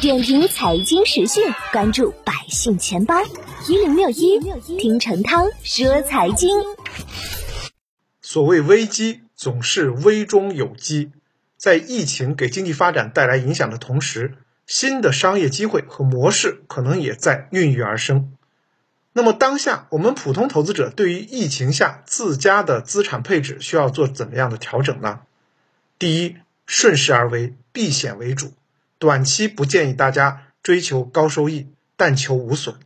点评财经时讯，关注百姓钱包一零六一，听陈涛说财经。所谓危机，总是危中有机。在疫情给经济发展带来影响的同时，新的商业机会和模式可能也在孕育而生。那么，当下我们普通投资者对于疫情下自家的资产配置需要做怎么样的调整呢？第一，顺势而为，避险为主。短期不建议大家追求高收益，但求无损。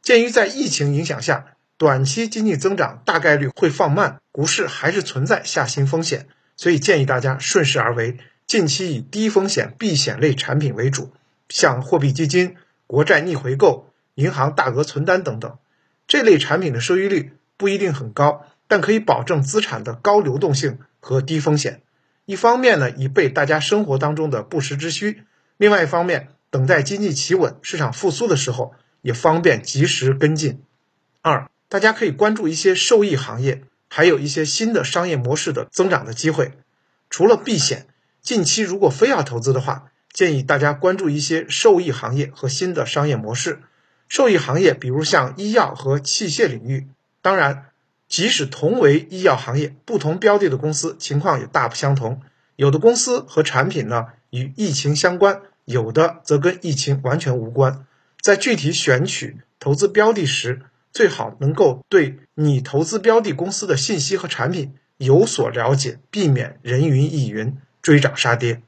鉴于在疫情影响下，短期经济增长大概率会放慢，股市还是存在下行风险，所以建议大家顺势而为。近期以低风险避险类产品为主，像货币基金、国债逆回购、银行大额存单等等，这类产品的收益率不一定很高，但可以保证资产的高流动性和低风险。一方面呢，以备大家生活当中的不时之需。另外一方面，等待经济企稳、市场复苏的时候，也方便及时跟进。二，大家可以关注一些受益行业，还有一些新的商业模式的增长的机会。除了避险，近期如果非要投资的话，建议大家关注一些受益行业和新的商业模式。受益行业，比如像医药和器械领域。当然，即使同为医药行业，不同标的的公司情况也大不相同。有的公司和产品呢与疫情相关。有的则跟疫情完全无关，在具体选取投资标的时，最好能够对你投资标的公司的信息和产品有所了解，避免人云亦云、追涨杀跌。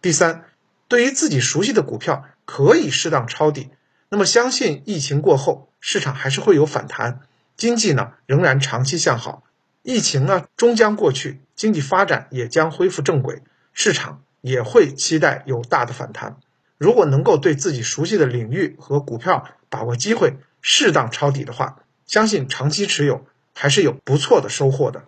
第三，对于自己熟悉的股票，可以适当抄底。那么，相信疫情过后，市场还是会有反弹，经济呢仍然长期向好，疫情呢终将过去，经济发展也将恢复正轨，市场。也会期待有大的反弹。如果能够对自己熟悉的领域和股票把握机会，适当抄底的话，相信长期持有还是有不错的收获的。